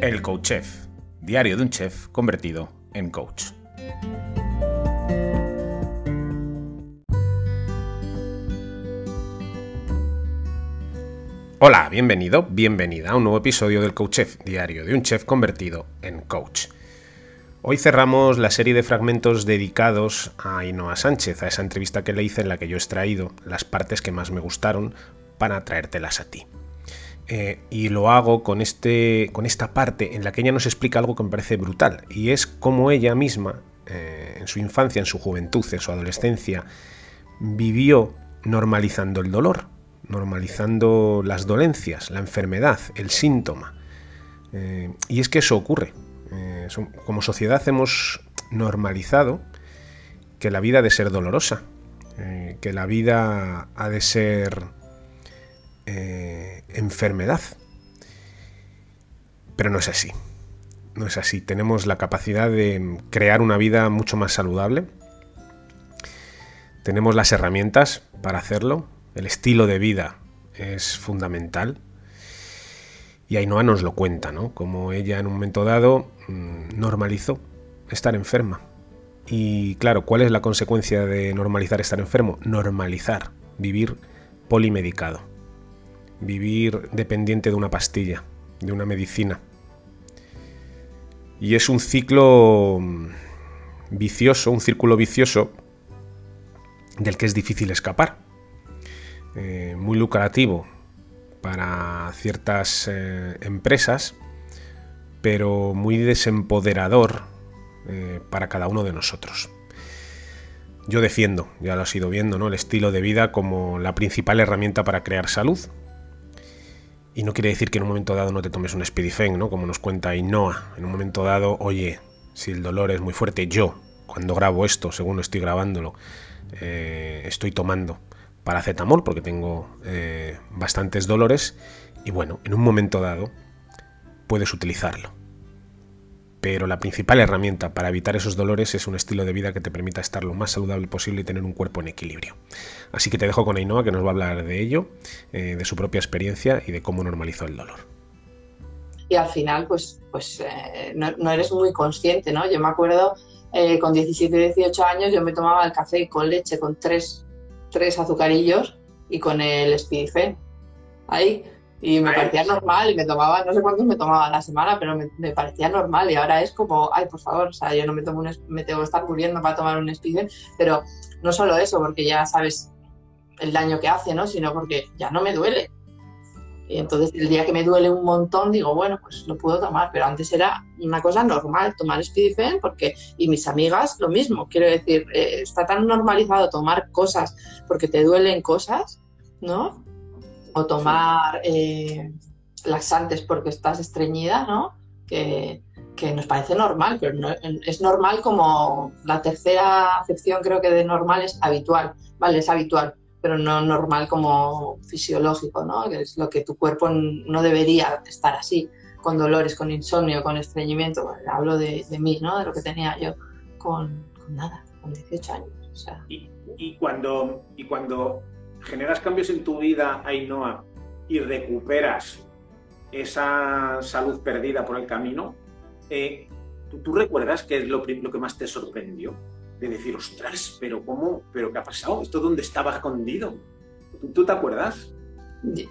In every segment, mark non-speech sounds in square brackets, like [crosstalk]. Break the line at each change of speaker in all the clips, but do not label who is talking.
El Coach Chef, diario de un chef convertido en coach. Hola, bienvenido, bienvenida a un nuevo episodio del Coach Chef, diario de un chef convertido en coach. Hoy cerramos la serie de fragmentos dedicados a Ainhoa Sánchez, a esa entrevista que le hice en la que yo he extraído las partes que más me gustaron para traértelas a ti. Eh, y lo hago con, este, con esta parte en la que ella nos explica algo que me parece brutal, y es cómo ella misma, eh, en su infancia, en su juventud, en su adolescencia, vivió normalizando el dolor, normalizando las dolencias, la enfermedad, el síntoma. Eh, y es que eso ocurre. como sociedad hemos normalizado que la vida ha de ser dolorosa, que la vida ha de ser enfermedad. Pero no es así. No es así. Tenemos la capacidad de crear una vida mucho más saludable. Tenemos las herramientas para hacerlo. El estilo de vida es fundamental. Y Ainhoa nos lo cuenta, ¿no? Como ella en un momento dado mm, normalizó estar enferma. Y claro, ¿cuál es la consecuencia de normalizar estar enfermo? Normalizar vivir polimedicado vivir dependiente de una pastilla, de una medicina. Y es un ciclo mm, vicioso, un círculo vicioso del que es difícil escapar. Eh, muy lucrativo para ciertas eh, empresas, pero muy desempoderador eh, para cada uno de nosotros. Yo defiendo, ya lo has ido viendo, ¿no? el estilo de vida como la principal herramienta para crear salud, y no quiere decir que en un momento dado no te tomes un Spidifen, ¿no? Como nos cuenta Inoa. En un momento dado, oye, si el dolor es muy fuerte, yo, cuando grabo esto, según estoy grabándolo, eh, estoy tomando paracetamol porque tengo eh, bastantes dolores. Y bueno, en un momento dado puedes utilizarlo pero la principal herramienta para evitar esos dolores es un estilo de vida que te permita estar lo más saludable posible y tener un cuerpo en equilibrio. Así que te dejo con Ainhoa que nos va a hablar de ello, eh, de su propia experiencia y de cómo normalizó el dolor.
Y al final, pues, pues eh, no, eres muy consciente, ¿no? Yo me acuerdo eh, con 17, 18 años yo me tomaba el café con leche con tres, tres azucarillos y con el Spidifen. Ahí, y me parecía normal y me tomaba, no sé cuántos me tomaba a la semana, pero me, parecía normal y ahora es como, ay, por favor, o sea, yo no me tomo un, me tengo que estar muriendo para tomar un Spigen, pero no solo eso, porque ya sabes el daño que hace, ¿no? Sino porque ya no me duele. Y entonces el día que me duele un montón digo, bueno, pues lo puedo tomar, pero antes era una cosa normal tomar Spidifen porque, y mis amigas lo mismo, quiero decir, eh, está tan normalizado tomar cosas porque te duelen cosas, ¿no? Tomar eh, laxantes porque estás estreñida, ¿no? Que, nos parece normal, pero no, es normal como la tercera acepción creo que de normal es habitual, ¿vale? Es habitual, pero no normal como fisiológico, ¿no? Que es lo que tu cuerpo no debería estar así, con dolores, con insomnio, con estreñimiento. hablo de, mí, ¿no? De lo que tenía yo con, nada, con 18 años.
y, y, cuando, y cuando generas cambios en tu vida, Ainhoa, y recuperas esa salud perdida por el camino, eh, ¿tú, recuerdas qué es lo, lo, que más te sorprendió? De decir, ostras, pero ¿cómo? ¿Pero qué ha pasado? ¿Esto dónde estaba escondido? ¿Tú, te acuerdas?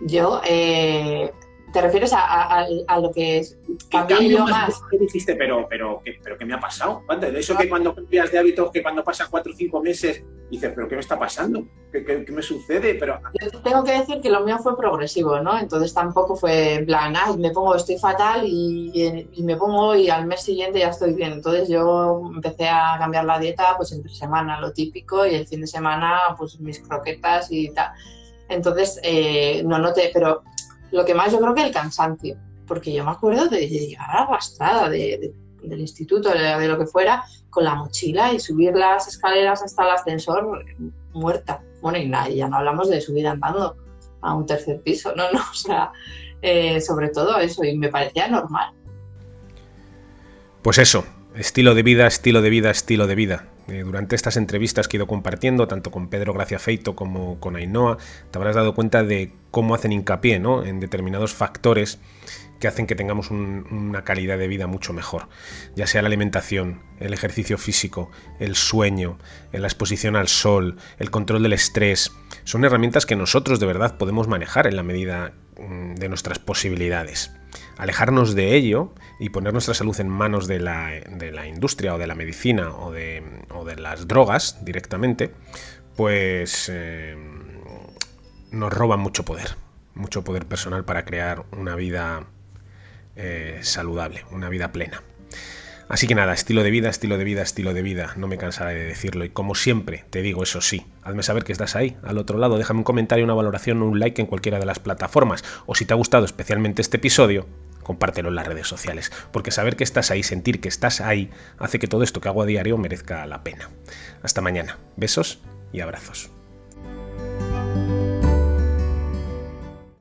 Yo, eh, ¿te refieres a, lo que es cambió
más? ¿Qué dijiste? Pero, pero, ¿qué, pero ¿qué me ha pasado? De eso que cuando cambias de hábitos, que cuando pasan cuatro o cinco meses dices, ¿pero qué me está pasando? ¿Qué, me sucede? Pero...
Yo tengo que decir que lo mío fue progresivo, ¿no? Entonces tampoco fue en plan, ay, me pongo, estoy fatal y, y, me pongo y al mes siguiente ya estoy bien. Entonces yo empecé a cambiar la dieta pues entre semana, lo típico, y el fin de semana pues mis croquetas y tal. Entonces, eh, no noté, pero lo que más yo creo que el cansancio, porque yo me acuerdo de, llegar arrastrada de del instituto, de, lo que fuera, con la mochila y subir las escaleras hasta el ascensor muerta. Bueno, y ya no hablamos de subir andando a un tercer piso, no, [laughs] no, o sea, eh, sobre todo eso, y me parecía normal.
Pues eso, estilo de vida, estilo de vida, estilo de vida. eh, durante estas entrevistas que he ido compartiendo, tanto con Pedro Gracia Feito como con Ainhoa, te habrás dado cuenta de cómo hacen hincapié en determinados factores que hacen que tengamos una calidad de vida mucho mejor, ya sea la alimentación, el ejercicio físico, el sueño, la exposición al sol, el control del estrés. Son herramientas que nosotros de verdad podemos manejar en la medida mm, de nuestras posibilidades alejarnos de ello y poner nuestra salud en manos de la, industria o de la medicina o de, las drogas directamente, pues eh, nos roban mucho poder, mucho poder personal para crear una vida eh, saludable, una vida plena. Así que nada, estilo de vida, estilo de vida, estilo de vida, no me cansaré de decirlo. Y como siempre, te digo eso sí, hazme saber que estás ahí, al otro lado, déjame un comentario, una valoración un like en cualquiera de las plataformas. O si te ha gustado especialmente este episodio, compártelo en las redes sociales, porque saber que estás ahí, sentir que estás ahí, hace que todo esto que hago a diario merezca la pena. Hasta mañana. Besos y abrazos.